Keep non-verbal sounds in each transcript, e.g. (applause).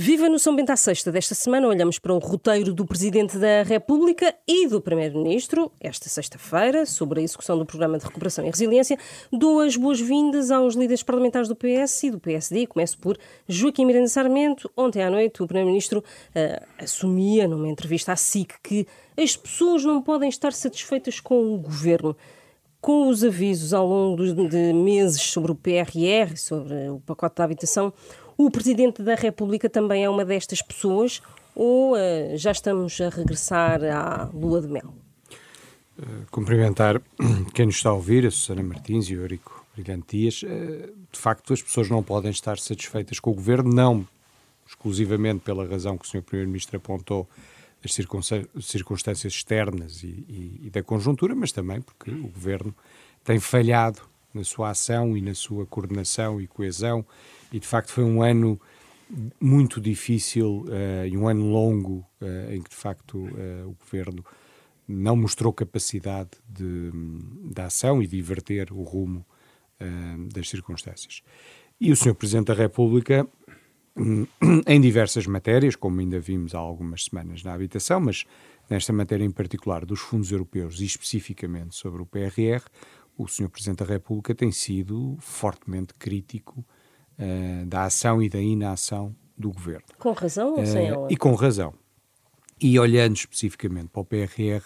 Viva no São Bento à Sexta desta semana, olhamos para o roteiro do Presidente da República e do Primeiro-Ministro, esta sexta-feira, sobre a execução do Programa de Recuperação e Resiliência. Dou as boas-vindas aos líderes parlamentares do PS e do PSD. Começo por Joaquim Miranda Sarmento. Ontem à noite, o Primeiro-Ministro uh, assumia, numa entrevista à SIC, que as pessoas não podem estar satisfeitas com o Governo com os avisos ao longo de meses sobre o PRR, sobre o pacote da habitação, o Presidente da República também é uma destas pessoas ou uh, já estamos a regressar à lua de mel? Uh, cumprimentar (clears throat) quem nos está a ouvir, a Susana Martins e o Eurico Brilhante Dias. Uh, de facto, as pessoas não podem estar satisfeitas com o Governo, não exclusivamente pela razão que o Sr. Primeiro-Ministro apontou, das circunstâncias externas e, e, e da conjuntura, mas também porque o Governo tem falhado na sua ação e na sua coordenação e coesão e de facto foi um ano muito difícil uh, e um ano longo uh, em que de facto uh, o governo não mostrou capacidade de, de ação e de inverter o rumo das circunstâncias. E o Sr. Presidente da República, (clears throat) em diversas matérias, como ainda vimos há algumas semanas na habitação, mas nesta matéria em particular dos fundos europeus e especificamente sobre o PRR, o Sr. Presidente da República tem sido fortemente crítico uh, da ação e da inação do governo. Com razão ou sem ela? E com razão. E olhando especificamente para o PRR,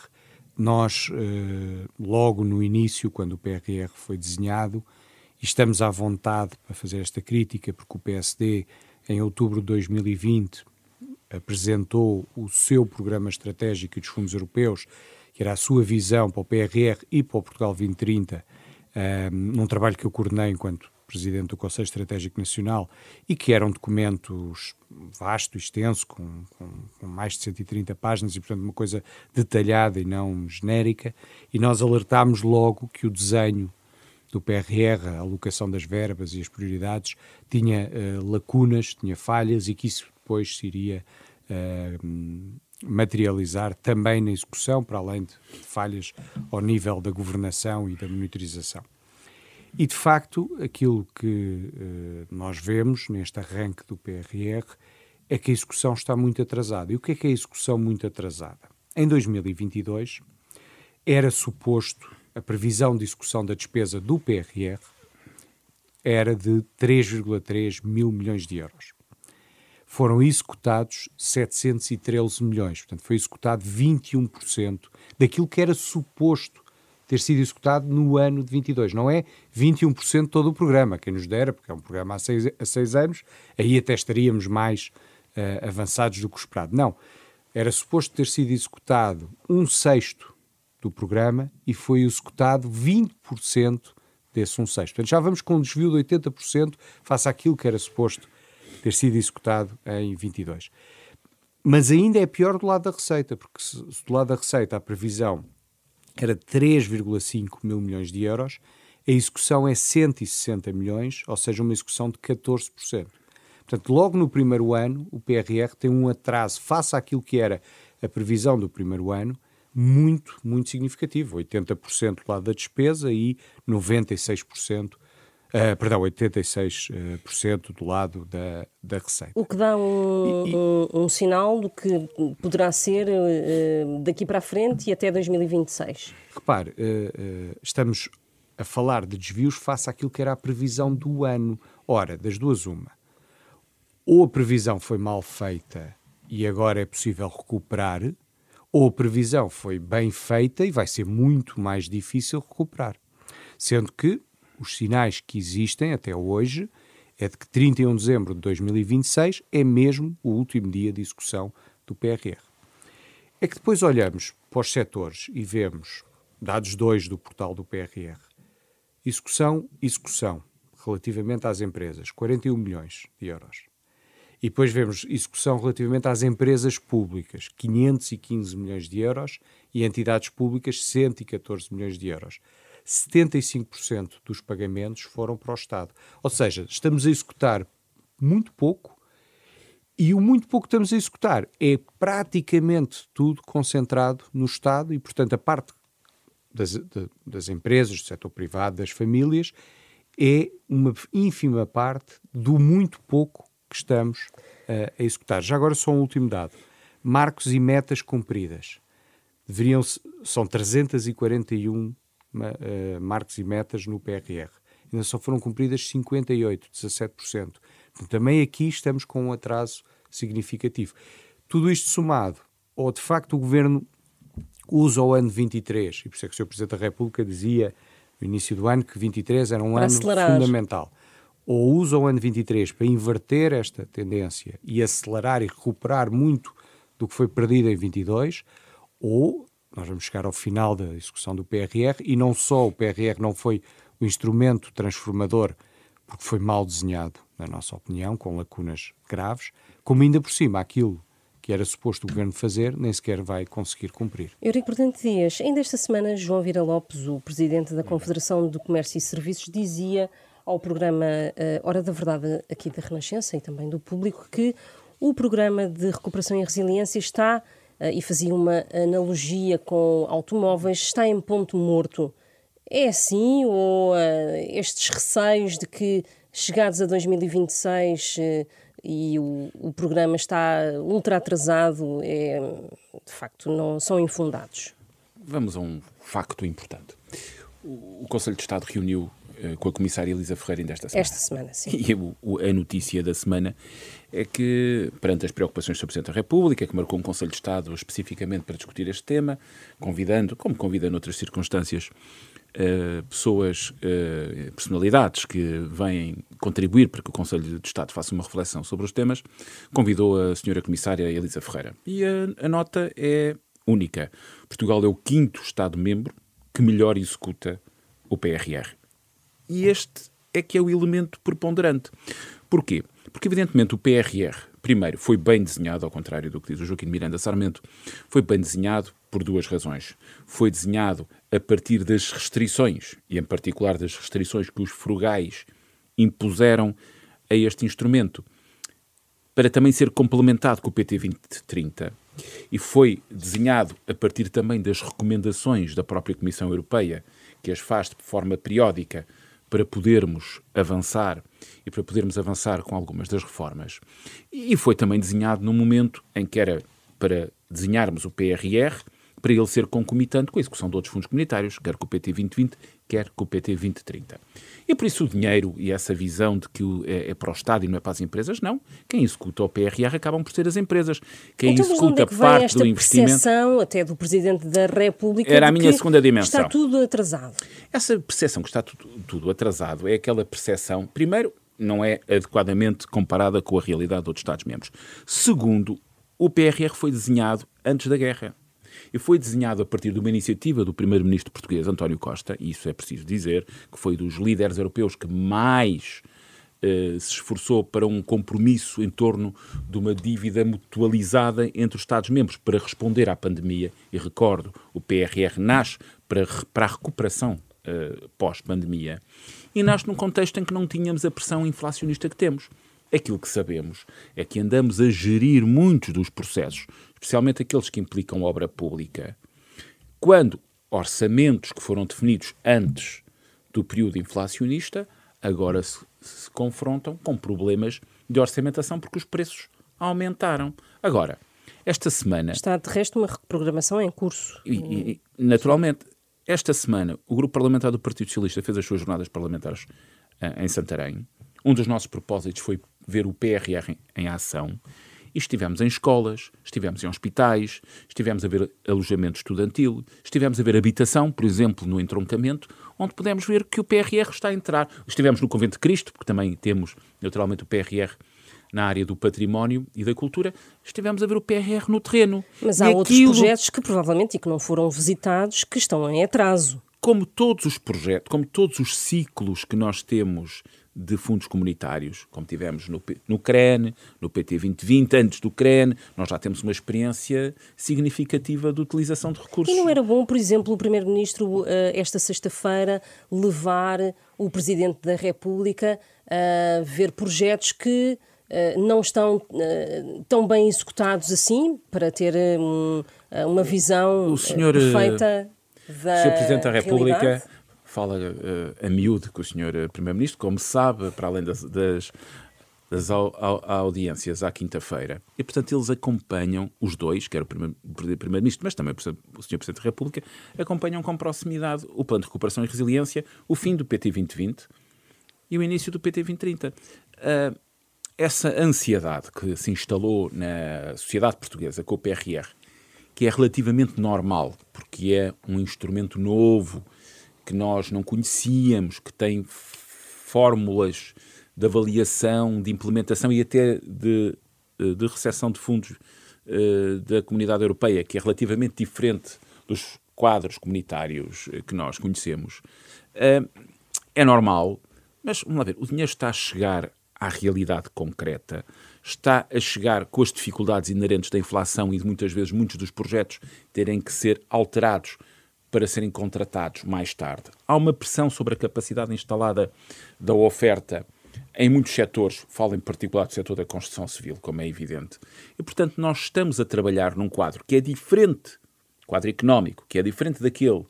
nós, uh, logo no início, quando o PRR foi desenhado, e estamos à vontade para fazer esta crítica, porque o PSD, em outubro de 2020, apresentou o seu programa estratégico dos fundos europeus, que era a sua visão para o PRR e para o Portugal 2030, um, num trabalho que eu coordenei enquanto presidente do Conselho Estratégico Nacional e que era um documento vasto, extenso, com, com, com, mais de 130 páginas e, portanto, uma coisa detalhada e não genérica. E nós alertámos logo que o desenho do PRR, a alocação das verbas e as prioridades, tinha uh, lacunas, tinha falhas e que isso depois se iria uh, materializar também na execução, para além de falhas ao nível da governação e da monitorização. E, de facto, aquilo que uh, nós vemos neste arranque do PRR é que a execução está muito atrasada. E o que é que é a execução muito atrasada? Em 2022, era suposto a previsão de execução da despesa do PRR era de 3,3 mil milhões de euros. Foram executados 713 milhões, portanto, foi executado 21% daquilo que era suposto ter sido executado no ano de 22. Não é 21% de todo o programa, quem nos dera, porque é um programa há seis, há seis anos, aí até estaríamos mais uh, avançados do que o esperado. Não. Era suposto ter sido executado um sexto do programa e foi executado 20% desse um sexto. Portanto, já vamos com um desvio de 80% face àquilo que era suposto ter sido executado em 22. Mas ainda é pior do lado da receita, porque se, se do lado da receita a previsão era 3,5 mil milhões de euros, a execução é 160 milhões, ou seja, uma execução de 14%. Portanto, logo no primeiro ano, o PRR tem um atraso face àquilo que era a previsão do primeiro ano, muito, muito significativo. 80% do lado da despesa e 96% Uh, perdão, 86% do lado da, da receita. O que dá um, e, um, um sinal do que poderá ser uh, daqui para a frente e até 2026. Repare, uh, estamos a falar de desvios face àquilo que era a previsão do ano. Ora, das duas, uma. Ou a previsão foi mal feita e agora é possível recuperar, ou a previsão foi bem feita e vai ser muito mais difícil recuperar. Sendo que os sinais que existem até hoje é de que 31 de dezembro de 2026 é mesmo o último dia de execução do PRR. É que depois olhamos para os setores e vemos dados 2 do portal do PRR. Execução, execução, relativamente às empresas, 41 milhões de euros. E depois vemos execução relativamente às empresas públicas, 515 milhões de euros, e entidades públicas, 114 milhões de euros. 75% dos pagamentos foram para o Estado. Ou seja, estamos a executar muito pouco e o muito pouco que estamos a executar é praticamente tudo concentrado no Estado e, portanto, a parte das, das empresas, do setor privado, das famílias, é uma ínfima parte do muito pouco que estamos a executar. Já agora só um último dado. Marcos e metas cumpridas. Deveriam são 341 uh, marcos e metas no PRR. Ainda só foram cumpridas 58, 17%. Também aqui estamos com um atraso significativo. Tudo isto somado, ou de facto o governo usa o ano 23, e por isso é que o Sr. Presidente da República dizia no início do ano que 23 era um para ano acelerar. fundamental. Ou usa o ano 23 para inverter esta tendência e acelerar e recuperar muito do que foi perdido em 22, ou nós vamos chegar ao final da execução do PRR e não só o PRR não foi o instrumento transformador porque foi mal desenhado, na nossa opinião, com lacunas graves, como ainda por cima aquilo que era suposto o Governo fazer, nem sequer vai conseguir cumprir. Eurico Portante Dias, ainda esta semana, João Vira Lopes, o Presidente da Confederação do Comércio e Serviços, dizia ao programa uh, Hora da Verdade aqui da Renascença e também do público que o programa de recuperação e resiliência está, e fazia uma analogia com automóveis, está em ponto morto. É assim ou uh, estes receios de que chegados a 2026 e o, o programa está ultra atrasado, é, de facto, não são infundados. Vamos a um facto importante. O, Conselho de Estado reuniu uh, com a comissária Elisa Ferreira ainda esta semana. Esta semana, sim. (laughs) E a notícia da semana é que, perante as preocupações do Presidente da República, que marcou um Conselho de Estado especificamente para discutir este tema, convidando, como convida noutras circunstâncias, uh, pessoas, uh, personalidades que vêm contribuir para que o Conselho de Estado faça uma reflexão sobre os temas, convidou a senhora Comissária Elisa Ferreira. E a, a nota é única. Portugal é o quinto Estado-membro que melhor executa o PRR. E este é que é o elemento preponderante. Porquê? Porque, evidentemente, o PRR, primeiro, foi bem desenhado, ao contrário do que diz o Joaquim Miranda Sarmento, foi bem desenhado por duas razões. Foi desenhado a partir das restrições, e em particular das restrições que os frugais impuseram a este instrumento, para também ser complementado com o PT 2030. E foi desenhado a partir também das recomendações da própria Comissão Europeia, que as faz de forma periódica para podermos avançar e para podermos avançar com algumas das reformas. E foi também desenhado num momento em que era para desenharmos o PRR, para ele ser concomitante com a execução de outros fundos comunitários, quer com o PT 2020, quer com o PT 2030. E por isso o dinheiro e essa visão de que é, é para o Estado e não é para as empresas, não. Quem executa o PRR acabam por ser as empresas. Quem então, executa é que parte esta do investimento. até do Presidente da República. Era a minha segunda dimensão. Está tudo atrasado. Essa percepção que está tudo, tudo atrasado é aquela percepção, primeiro, não é adequadamente comparada com a realidade de outros Estados-membros. Segundo, o PRR foi desenhado antes da guerra e foi desenhado a partir de uma iniciativa do primeiro-ministro português António Costa, e isso é preciso dizer, que foi dos líderes europeus que mais uh, se esforçou para um compromisso em torno de uma dívida mutualizada entre os Estados-membros para responder à pandemia. E recordo, o PRR nasce para, para a recuperação uh, pós-pandemia e nasce num contexto em que não tínhamos a pressão inflacionista que temos. Aquilo que sabemos é que andamos a gerir muitos dos processos, especialmente aqueles que implicam obra pública, quando orçamentos que foram definidos antes do período inflacionista agora se, se confrontam com problemas de orçamentação porque os preços aumentaram. Agora, esta semana. Está de resto uma reprogramação em curso. E, e, naturalmente, esta semana o Grupo Parlamentar do Partido Socialista fez as suas jornadas parlamentares uh, em Santarém. Um dos nossos propósitos foi ver o PRR em, em ação. E estivemos em escolas, estivemos em hospitais, estivemos a ver alojamento estudantil, estivemos a ver habitação, por exemplo, no entroncamento, onde pudemos ver que o PRR está a entrar. Estivemos no Convento de Cristo, porque também temos, naturalmente, o PRR na área do património e da cultura, estivemos a ver o PRR no terreno. Mas há e outros aquilo... projetos que provavelmente e que não foram visitados que estão em atraso. Como todos os projetos, como todos os ciclos que nós temos de fundos comunitários, como tivemos no, no CREN, no PT 2020, antes do CREN, nós já temos uma experiência significativa de utilização de recursos. E não era bom, por exemplo, o Primeiro-Ministro, eh, esta sexta-feira, levar o Presidente da República a ver projetos que eh, não estão uh, tão bem executados assim, para ter um, uma visão o senhor, perfeita da. O Sr. Presidente da República realidade fala uh, a miúdo com o Sr. Primeiro-Ministro, como sabe, para além das, das das audiências à quinta-feira e, portanto, eles acompanham, os dois, quer o Primeiro-Ministro, mas também o Sr. Presidente da República, acompanham com proximidade o Plano de Recuperação e Resiliência, o fim do PT 2020 e o início do PT 2030. Uh, essa ansiedade que se instalou na sociedade portuguesa com o PRR, que é relativamente normal, porque é um instrumento novo que nós não conhecíamos, que tem fórmulas de avaliação, de implementação e até de, eh, de recepção de fundos uh, da comunidade europeia, que é relativamente diferente dos quadros comunitários eh, que nós conhecemos, é normal, mas vamos lá ver, o dinheiro está a chegar à realidade concreta, está a chegar com as dificuldades inerentes da inflação e de muitas vezes muitos dos projetos terem que ser alterados para serem contratados mais tarde. Há uma pressão sobre a capacidade instalada da oferta em muitos setores, falo em particular do setor da construção civil, como é evidente. E, portanto, nós estamos a trabalhar num quadro que é diferente, quadro económico, que é diferente daquele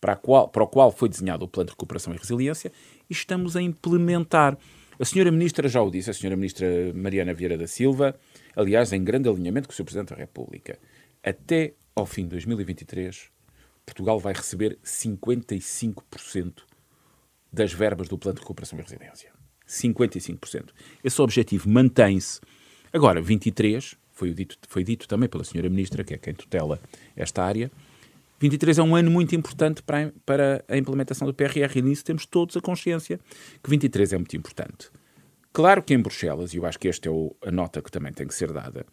para, qual, para o qual foi desenhado o Plano de Recuperação e Resiliência, e estamos a implementar. A senhora Ministra já o disse, a senhora Ministra Mariana Vieira da Silva, aliás, em grande alinhamento com o Sr. Presidente da República. Até ao fim de 2023, Portugal vai receber 55% das verbas do Plano de Recuperação e Resiliência. 55%. Esse objetivo mantém-se. Agora, 23, foi dito, foi dito também pela senhora Ministra, que é quem tutela esta área, 23 é um ano muito importante para para a implementação do PRR e nisso temos todos a consciência que 23 é muito importante. Claro que em Bruxelas, e eu acho que esta é o, a nota que também tem que ser dada,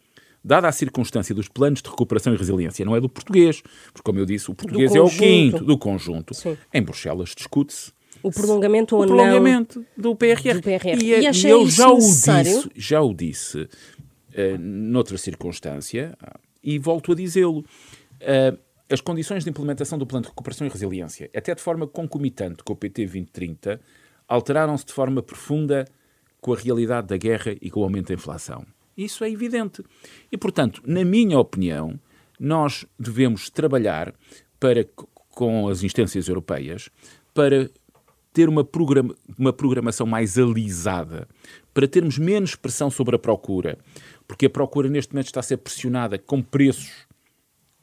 dada a circunstância dos planos de recuperação e resiliência, não é do português, porque, como eu disse, o português é o quinto do conjunto. Sim. Em Bruxelas discute-se o prolongamento ou o prolongamento não do PRR. Do PRR. E, e, e eu já o disse, já o disse uh, noutra circunstância e volto a dizê-lo. Uh, as condições de implementação do Plano de Recuperação e Resiliência, até de forma concomitante com o PT 2030, alteraram-se de forma profunda com a realidade da guerra e com o aumento da inflação. Isso é evidente. E, portanto, na minha opinião, nós devemos trabalhar para, com as instâncias europeias para ter uma, programa, uma programação mais alisada, para termos menos pressão sobre a procura, porque a procura neste momento está a ser pressionada com preços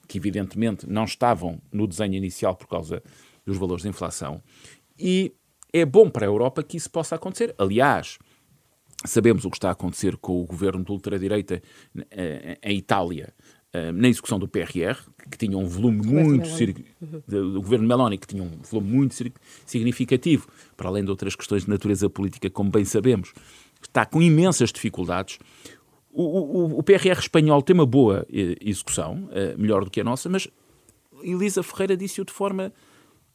que evidentemente não estavam no desenho inicial por causa dos valores de inflação, e é bom para a Europa que isso possa acontecer. Aliás, sabemos o que está a acontecer com o governo de ultradireita eh, em Itália, eh, na execução do PRR, que tinha um volume muito do governo Meloni, que tinha um volume muito significativo, para além de outras questões de natureza política, como bem sabemos, está com imensas dificuldades. O, o, o PRR espanhol tem uma boa eh, execução, melhor do que a nossa, mas Elisa Ferreira disse-o de forma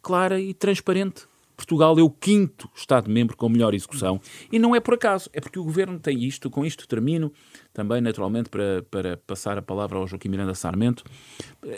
clara e transparente. Portugal é o quinto Estado-membro com melhor execução. E não é por acaso, é porque o Governo tem isto, com isto termino, também naturalmente para, para passar a palavra ao Joaquim Miranda Sarmento.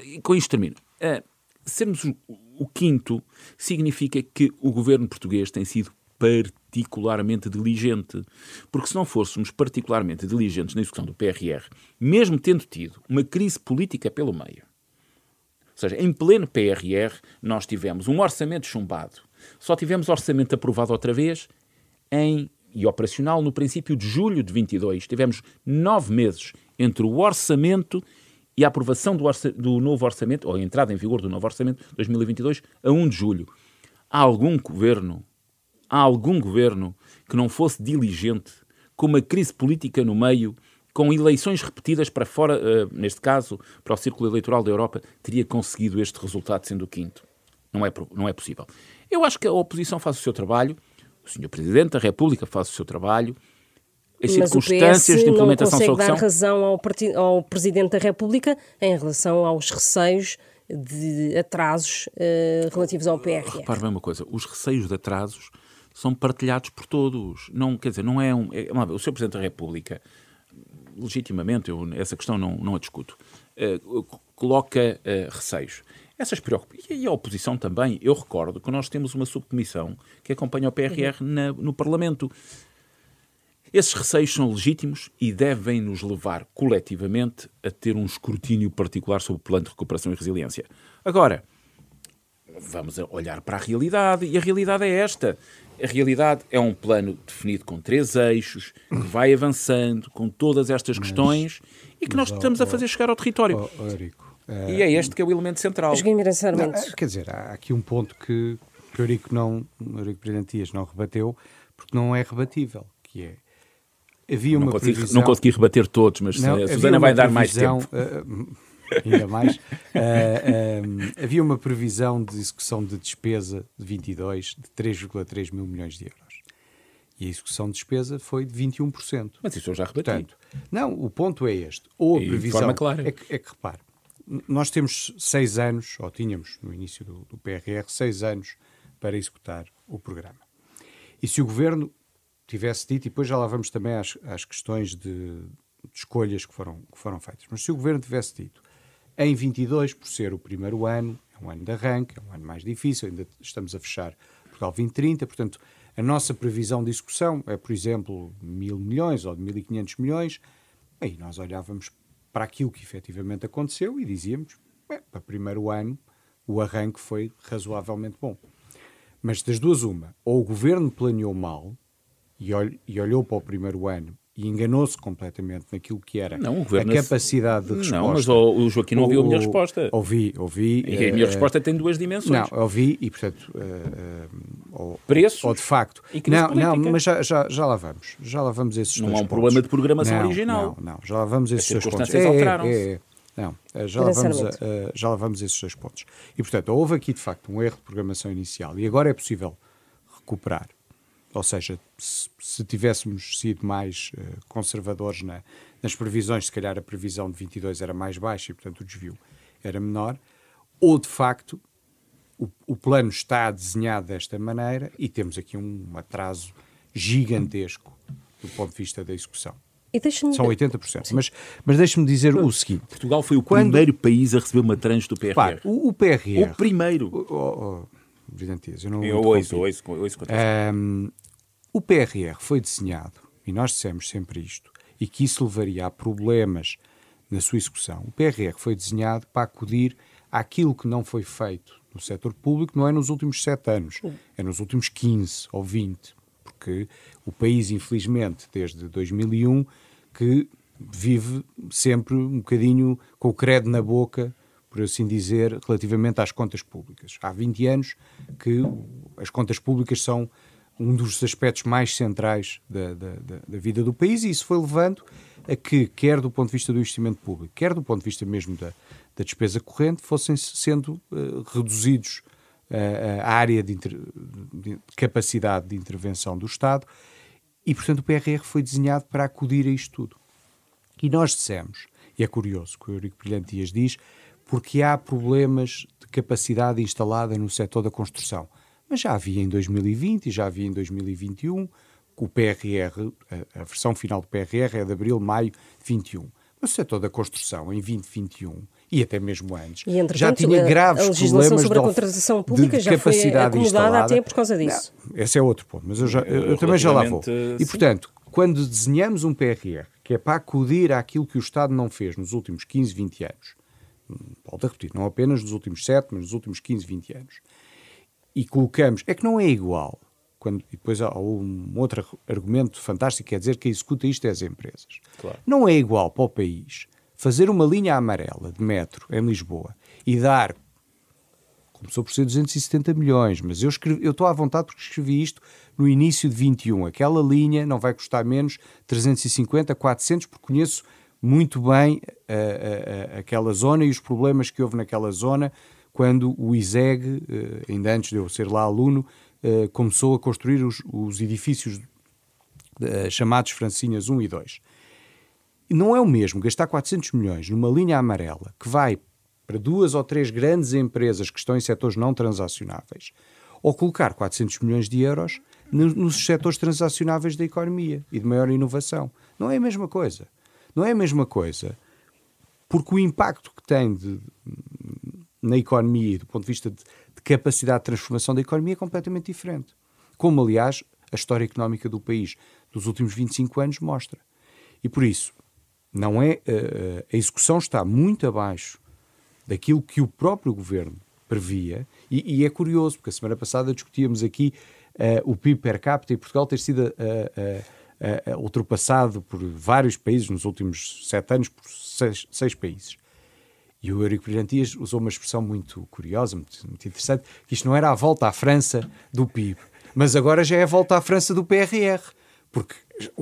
E com isto termino. É, sermos o, o quinto significa que o Governo português tem sido particularmente diligente. Porque se não fôssemos particularmente diligentes na execução do PRR, mesmo tendo tido uma crise política pelo meio, ou seja, em pleno PRR, nós tivemos um orçamento chumbado só tivemos orçamento aprovado outra vez em e operacional no princípio de julho de 22. Tivemos nove meses entre o orçamento e a aprovação do, orça do novo orçamento, ou a entrada em vigor do novo orçamento 2022, a 1 de julho. Há algum governo, há algum governo que não fosse diligente, com uma crise política no meio, com eleições repetidas para fora, uh, neste caso, para o círculo eleitoral da Europa, teria conseguido este resultado sendo o quinto. Não é, não é possível. Eu acho que a oposição faz o seu trabalho, o Sr. Presidente da República faz o seu trabalho, as Mas circunstâncias de implementação não consegue dar razão ao, ao, Presidente da República em relação aos receios de atrasos uh, relativos ao PRR. Repare bem uma coisa, os receios de atrasos são partilhados por todos. Não, quer dizer, não é um... É, o Sr. Presidente da República, legitimamente, eu essa questão não, não a discuto, uh, coloca uh, receios. Essas preocupações. E a oposição também. Eu recordo que nós temos uma subcomissão que acompanha o PRR uhum. na, no Parlamento. Esses receios são legítimos e devem nos levar coletivamente a ter um escrutínio particular sobre o plano de recuperação e resiliência. Agora, vamos olhar para a realidade e a realidade é esta. A realidade é um plano definido com três eixos, que vai avançando com todas estas mas, questões e que nós estamos oh, a fazer chegar ao território. Eurico, uh, e é este que é o elemento central. Não, quer dizer, há aqui um ponto que, que o Eurico, não, o Eurico Brilhantias não rebateu, porque não é rebatível, que é havia uma não consegui, previsão... Não consegui rebater todos, mas não, a Susana vai dar mais tempo. Uh, ainda mais. Uh, (laughs) havia uma previsão de execução de despesa de 22 de 3,3 mil milhões de euros. E a execução de despesa foi de 21%. Mas isso eu já rebati. Portanto, não, o ponto é este. Ou a previsão. De forma clara. É que, é que repare, nós temos seis anos, ou tínhamos no início do, do PRR, seis anos para executar o programa. E se o governo tivesse dito, e depois já lá vamos também às, às questões de, de, escolhas que foram, que foram feitas, mas se o governo tivesse dito, em 22, por ser o primeiro ano, é um ano de arranque, é um ano mais difícil, ainda estamos a fechar Portugal 2030, portanto, a nossa previsão de execução é, por exemplo, mil milhões ou de 1.500 milhões, aí nós olhávamos para aquilo que efetivamente aconteceu e dizíamos, para o primeiro ano, o arranque foi razoavelmente bom. Mas das duas, uma, ou o governo planeou mal, e, ol e olhou para o primeiro ano e enganou-se completamente naquilo que era não, a capacidade de resposta. Não, mas o, Joaquim não ouviu a minha resposta. Ouvi, ouvi. E a minha uh, resposta tem duas dimensões. Não, ouvi e, portanto... Uh, uh, Preço. Ou de facto... não, não, mas já, já, já lá vamos. Já lá vamos esses não há um pontos. problema de programação não, original. Não, não, já lá vamos esses dois pontos. As alteraram-se. É, é, é. Não, já lá, vamos, uh, já lá vamos esses dois pontos. E, portanto, houve aqui, de facto, um erro de programação inicial e agora é possível recuperar ou seja, se, se tivéssemos sido mais uh, conservadores na, nas previsões, se calhar a previsão de 22 era mais baixa e, portanto, o desvio era menor, ou de facto o, o plano está desenhado desta maneira e temos aqui um atraso gigantesco do ponto de vista da execução. São 80%. Sim. Mas, mas deixe-me dizer o seguinte: Portugal foi o quando... primeiro país a receber uma tranche do PRR. Claro, o, o PRR. O primeiro. O, o, eu não eu ouço, ouço, ouço, ouço um, o PRR foi desenhado, e nós dissemos sempre isto, e que isso levaria a problemas na sua execução. O PRR foi desenhado para acudir àquilo que não foi feito no setor público, não é nos últimos sete anos, é nos últimos 15 ou 20, porque o país, infelizmente, desde 2001, que vive sempre um bocadinho com o credo na boca, por assim dizer, relativamente às contas públicas. Há 20 anos que as contas públicas são um dos aspectos mais centrais da, da, da, vida do país, e isso foi levando a que, quer do ponto de vista do investimento público, quer do ponto de vista mesmo da, da despesa corrente, fossem sendo uh, reduzidos uh, a área de, de, capacidade de intervenção do Estado, e, portanto, o PRR foi desenhado para acudir a isto tudo. E nós dissemos, e é curioso que o Eurico Brilhante Dias diz, porque há problemas de capacidade instalada no setor da construção mas já havia em 2020 e já havia em 2021, o PRR, a, a versão final do PRR é de abril, maio de 21. No setor da construção, em 2021, e até mesmo antes, e, já tinha graves a legislação sobre a contratação pública de, já foi acomodada instalada. até por causa disso. Não, esse é outro ponto, mas eu, já, eu, eu também já lá vou. E, portanto, quando desenhamos um PRR que é para acudir àquilo que o Estado não fez nos últimos 15, 20 anos, hum, volto a repetir, não apenas nos últimos 7, mas nos últimos 15, 20 anos, e colocamos. É que não é igual. Quando, e depois há um outro argumento fantástico, quer dizer que executa isto é as empresas. Claro. Não é igual para o país fazer uma linha amarela de metro em Lisboa e dar, começou por ser 270 milhões, mas eu, escrevi, eu estou à vontade porque escrevi isto no início de 21. Aquela linha não vai custar menos 350, 400, porque conheço muito bem a, a, a, aquela zona e os problemas que houve naquela zona quando o ISEG, eh, ainda antes de eu ser lá aluno, eh, começou a construir os, os edifícios eh, chamados Francinhas 1 e 2. E não é o mesmo gastar 400 milhões numa linha amarela que vai para duas ou três grandes empresas que estão em setores não transacionáveis, ou colocar 400 milhões de euros nos setores transacionáveis da economia e de maior inovação. Não é a mesma coisa. Não é a mesma coisa porque o impacto que tem de, na economia e do ponto de vista de, de capacidade de transformação da economia é completamente diferente. Como, aliás, a história económica do país dos últimos 25 anos mostra. E por isso, não é uh, a execução está muito abaixo daquilo que o próprio governo previa, e, e, é curioso, porque a semana passada discutíamos aqui o PIB per capita e Portugal ter sido ultrapassado por vários países nos últimos sete anos, por seis, seis países. E o Eurico Brilhantias usou uma expressão muito curiosa, muito, muito, interessante, que isto não era a volta à França do PIB, mas agora já é a volta à França do PRR, porque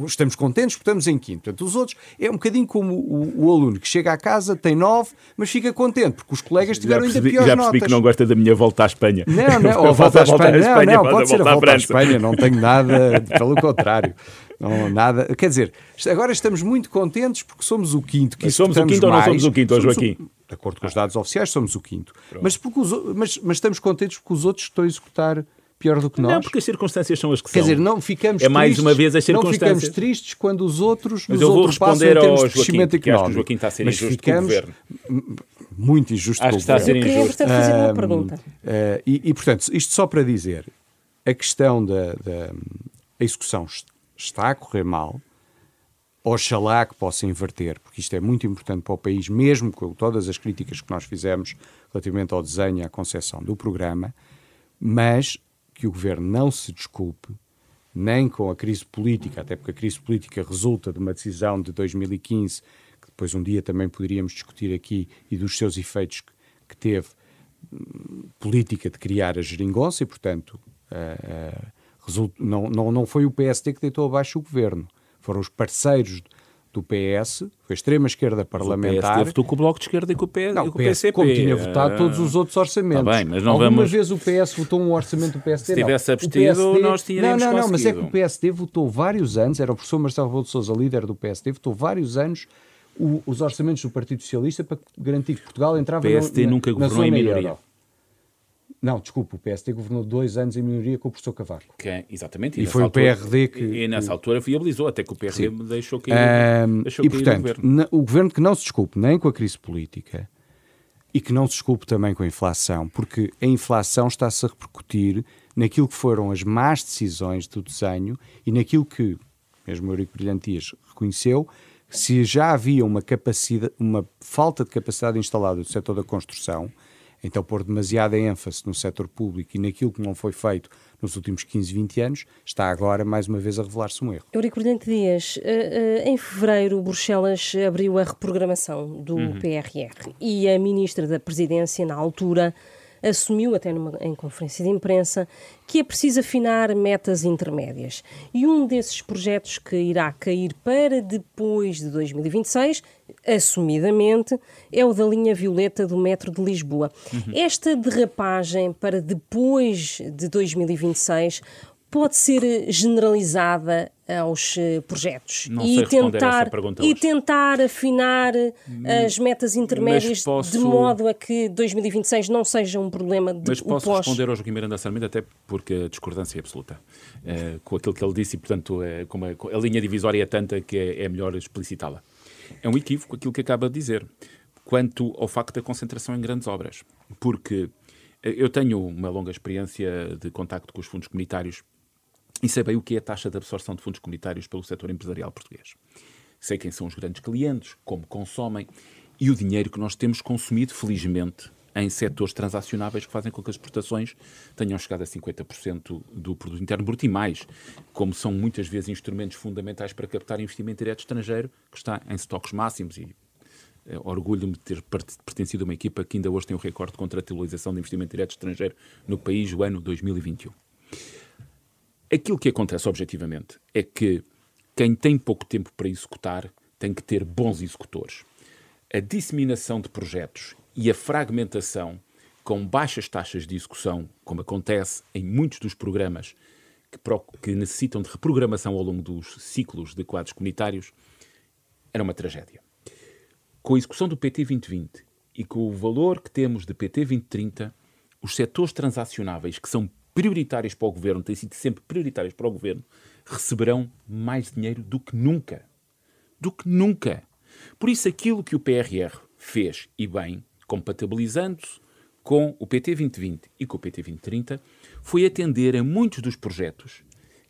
estamos contentes porque estamos em quinto. Portanto, os outros é um bocadinho como o, o, aluno que chega à casa, tem nove, mas fica contente porque os colegas tiveram percebi, ainda piores já percebi notas. que não gosta da minha volta à Espanha. Não, não, (laughs) ou volta à Espanha, não, não, pode ser a volta à Espanha, não tenho nada, (laughs) pelo contrário. Não, nada. Quer dizer, agora estamos muito contentes porque somos o quinto. Que somos o quinto mais, ou não somos o quinto, somos Joaquim? O, de acordo com os dados oficiais, somos o quinto. Mas, porque os, mas, mas estamos contentes porque os outros estão a executar pior do que nós. Não, porque as circunstâncias são as que Quer são. dizer, não ficamos É mais tristes, uma vez as circunstâncias. Não ficamos tristes quando os outros Mas nos eu vou em termos ao de crescimento Joaquim, que acho que o económico. Joaquim está a ser Mas injusto ficamos muito injusto Acho que está a ser Eu governo. queria, injusto. fazer uma Um, pergunta. Uh, e, e, portanto, isto só para dizer, a questão da, da a execução está a correr mal, oxalá que possa inverter, porque isto é muito importante para o país, mesmo com todas as críticas que nós fizemos relativamente ao desenho e à concepção do programa, mas que o governo não se desculpe nem com a crise política, até porque a crise política resulta de uma decisão de 2015, que depois um dia também poderíamos discutir aqui, e dos seus efeitos que, teve hum, política de criar a geringonça, e portanto uh, uh, não, não, não foi o PSD que deitou abaixo o governo, foram os parceiros do PS, foi a extrema-esquerda parlamentar. O votou com o Bloco de Esquerda e com o, PS, não, com o PCP. Como tinha votado todos os outros orçamentos. Tá bem, mas não Alguma vamos... vez o PS votou um orçamento do PSD? Se tivesse não. abstido, PSD... nós tínhamos Não, não, não, mas é que o PSD votou vários anos, era o professor Marcelo Rebelo de Sousa, líder do PSD, votou vários anos o, os orçamentos do Partido Socialista para garantir que Portugal entrava O PSD na, nunca na governou em zona minoria. euro. Não, desculpa, o PSD governou dois anos em minoria com o professor Cavaco. Que é, exatamente. E nessa foi o altura- PRD que- E, nessa altura viabilizou, até que o PRD deixou cair, Ahm, deixou e, cair o portanto, governo. na- o governo que não se desculpe nem com a crise política e que não se desculpe também com a inflação, porque a inflação está-se a repercutir naquilo que foram as más decisões do desenho e naquilo que, mesmo o Eurico Brilhantias reconheceu, se já havia uma capacidade, uma falta de capacidade instalada do setor da construção, então pôr demasiada ênfase no setor público e naquilo que não foi feito nos últimos 15, 20 anos, está agora mais uma vez a revelar-se um erro. Eurico Brilhante Dias, eh, eh, em fevereiro, Bruxelas abriu a reprogramação do Uhum. PRR e a ministra da Presidência, na altura, assumiu, até numa, em conferência de imprensa, que é preciso afinar metas intermédias. E um desses projetos que irá cair para depois de 2026, assumidamente, é o da linha violeta do metro de Lisboa. Uhum. Esta derrapagem para depois de 2026 pode ser eh, generalizada aos eh, projetos Não e tentar e tentar afinar eh, as metas intermédias posso- de modo a que 2026 não seja um problema de Mas posso pós. responder ao Joaquim Miranda Sarmento, até porque a discordância é absoluta eh, com aquilo que ele disse e, portanto, é, como a, a linha divisória é tanta que é, é melhor explicitá-la. É um equívoco aquilo que acaba de dizer, quanto ao facto da concentração em grandes obras. Porque eh, eu tenho uma longa experiência de contacto com os fundos comunitários e sei bem o que é a taxa de absorção de fundos comunitários pelo setor empresarial português. Sei quem são os grandes clientes, como consomem e o dinheiro que nós temos consumido, felizmente, em setores transacionáveis que fazem com que as exportações tenham chegado a 50% do produto interno bruto e mais, como são muitas vezes instrumentos fundamentais para captar investimento direto estrangeiro, que está em estoques máximos e eh, orgulho-me de ter pertencido a uma equipa que ainda hoje tem o recorde de contratualização de investimento direto estrangeiro no país, o ano 2021. Aquilo que acontece objetivamente é que quem tem pouco tempo para executar tem que ter bons executores. A disseminação de projetos e a fragmentação com baixas taxas de execução, como acontece em muitos dos programas que, que necessitam de reprogramação ao longo dos ciclos de quadros comunitários, era uma tragédia. Com a execução do PT 2020 e com o valor que temos de PT 2030, os setores transacionáveis que são prioritários para o governo, têm sido sempre prioritários para o governo, receberão mais dinheiro do que nunca. Do que nunca. Por isso, aquilo que o PRR fez, e bem, compatibilizando-se com o PT 2020 e com o PT 2030, foi atender a muitos dos projetos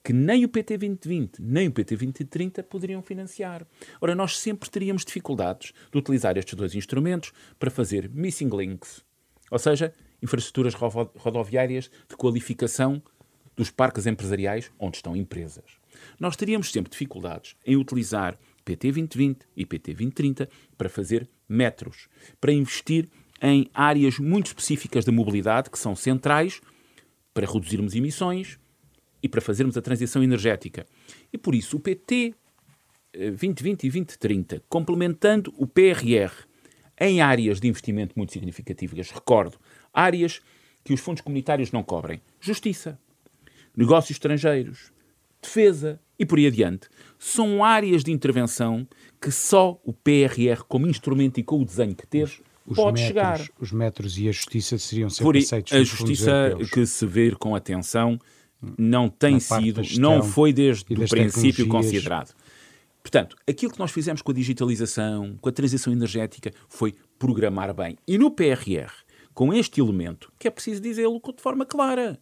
que nem o PT 2020 nem o PT 2030 poderiam financiar. Ora, nós sempre teríamos dificuldades de utilizar estes dois instrumentos para fazer missing links, ou seja, infraestruturas rodoviárias de qualificação dos parques empresariais onde estão empresas. Nós teríamos sempre dificuldades em utilizar PT 2020 e PT 2030 para fazer metros, para investir em áreas muito específicas da mobilidade que são centrais para reduzirmos emissões e para fazermos a transição energética. E por isso o PT 2020 eh, e 2030, complementando o PRR em áreas de investimento muito significativas, recordo, áreas que os fundos comunitários não cobrem: justiça, negócios estrangeiros, defesa e por aí adiante, são áreas de intervenção que só o PRR, como instrumento e com o desenho que teve, os pode metros, chegar. Os metros e a justiça seriam sempre por, aceitos. A justiça que se vê com atenção não tem sido, não foi desde o princípio considerado. Portanto, aquilo que nós fizemos com a digitalização, com a transição energética, foi programar bem. E no PRR, com este elemento, que é preciso dizê-lo de forma clara,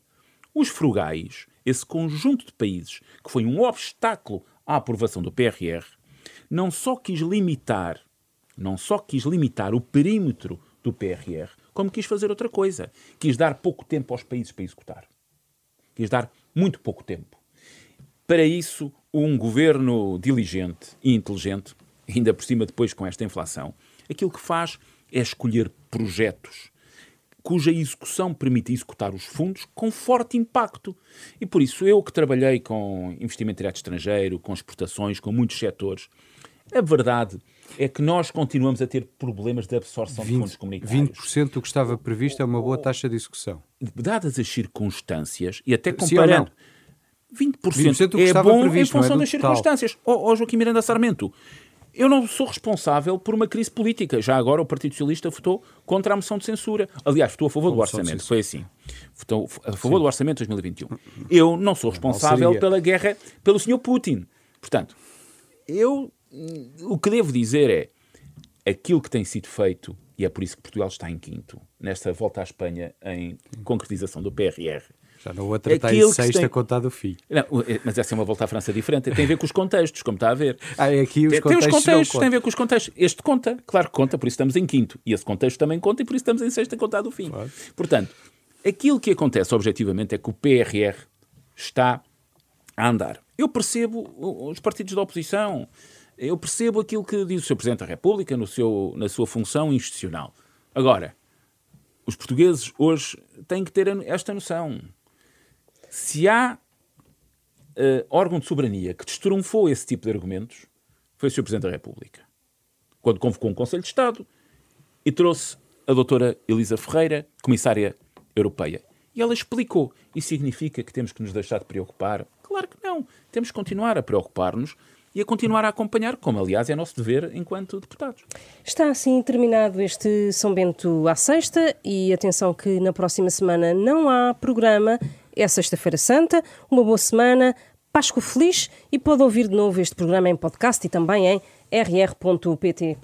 os frugais, esse conjunto de países que foi um obstáculo à aprovação do PRR, não só quis limitar, não só quis limitar o perímetro do PRR, como quis fazer outra coisa. Quis dar pouco tempo aos países para executar. Quis dar muito pouco tempo. Para isso, um governo diligente e inteligente, ainda por cima depois com esta inflação, aquilo que faz é escolher projetos cuja execução permite executar os fundos com forte impacto. E por isso, eu que trabalhei com investimento direto estrangeiro, com exportações, com muitos setores, a verdade é que nós continuamos a ter problemas de absorção 20, de fundos comunitários. 20% do que estava previsto é uma boa taxa de execução. Dadas as circunstâncias, e até comparando... 20%, 20 é bom previsto, em função é das total. circunstâncias. Ó oh, oh, Joaquim Miranda Sarmento, eu não sou responsável por uma crise política. Já agora o Partido Socialista votou contra a moção de censura. Aliás, votou a favor do orçamento. Foi assim. Votou a favor Sim. do orçamento de 2021. Eu não sou responsável pela guerra pelo Sr. Putin. Portanto, eu o que devo dizer é aquilo que tem sido feito, e é por isso que Portugal está em quinto, nesta volta à Espanha em concretização do PRR, já na outra está em sexta tem... contado o fim. Não, é, mas essa é uma volta à França diferente. Tem a ver com os contextos, como está a ver. Ah, é aqui os tem, contextos tem os contextos, tem a ver com os contextos. Este conta, claro que conta, por isso estamos em quinto. E esse contexto também conta e por isso estamos em sexta contado o fim. Claro. Portanto, aquilo que acontece objetivamente é que o PRR está a andar. Eu percebo os partidos da oposição, eu percebo aquilo que diz o Sr. Presidente da República no seu, na sua função institucional. Agora, os portugueses hoje têm que ter esta noção. Se há uh, órgão de soberania que destrunfou esse tipo de argumentos, foi o Sr. Presidente da República. Quando convocou um Conselho de Estado e trouxe a doutora Elisa Ferreira, comissária europeia. E ela explicou. Isso significa que temos que nos deixar de preocupar? Claro que não. Temos que continuar a preocupar-nos e a continuar a acompanhar, como aliás é nosso dever enquanto deputados. Está assim terminado este São Bento à sexta e atenção que na próxima semana não há programa é Sexta-feira Santa. Uma boa semana, Páscoa feliz e pode ouvir de novo este programa em podcast e também em rr.pt.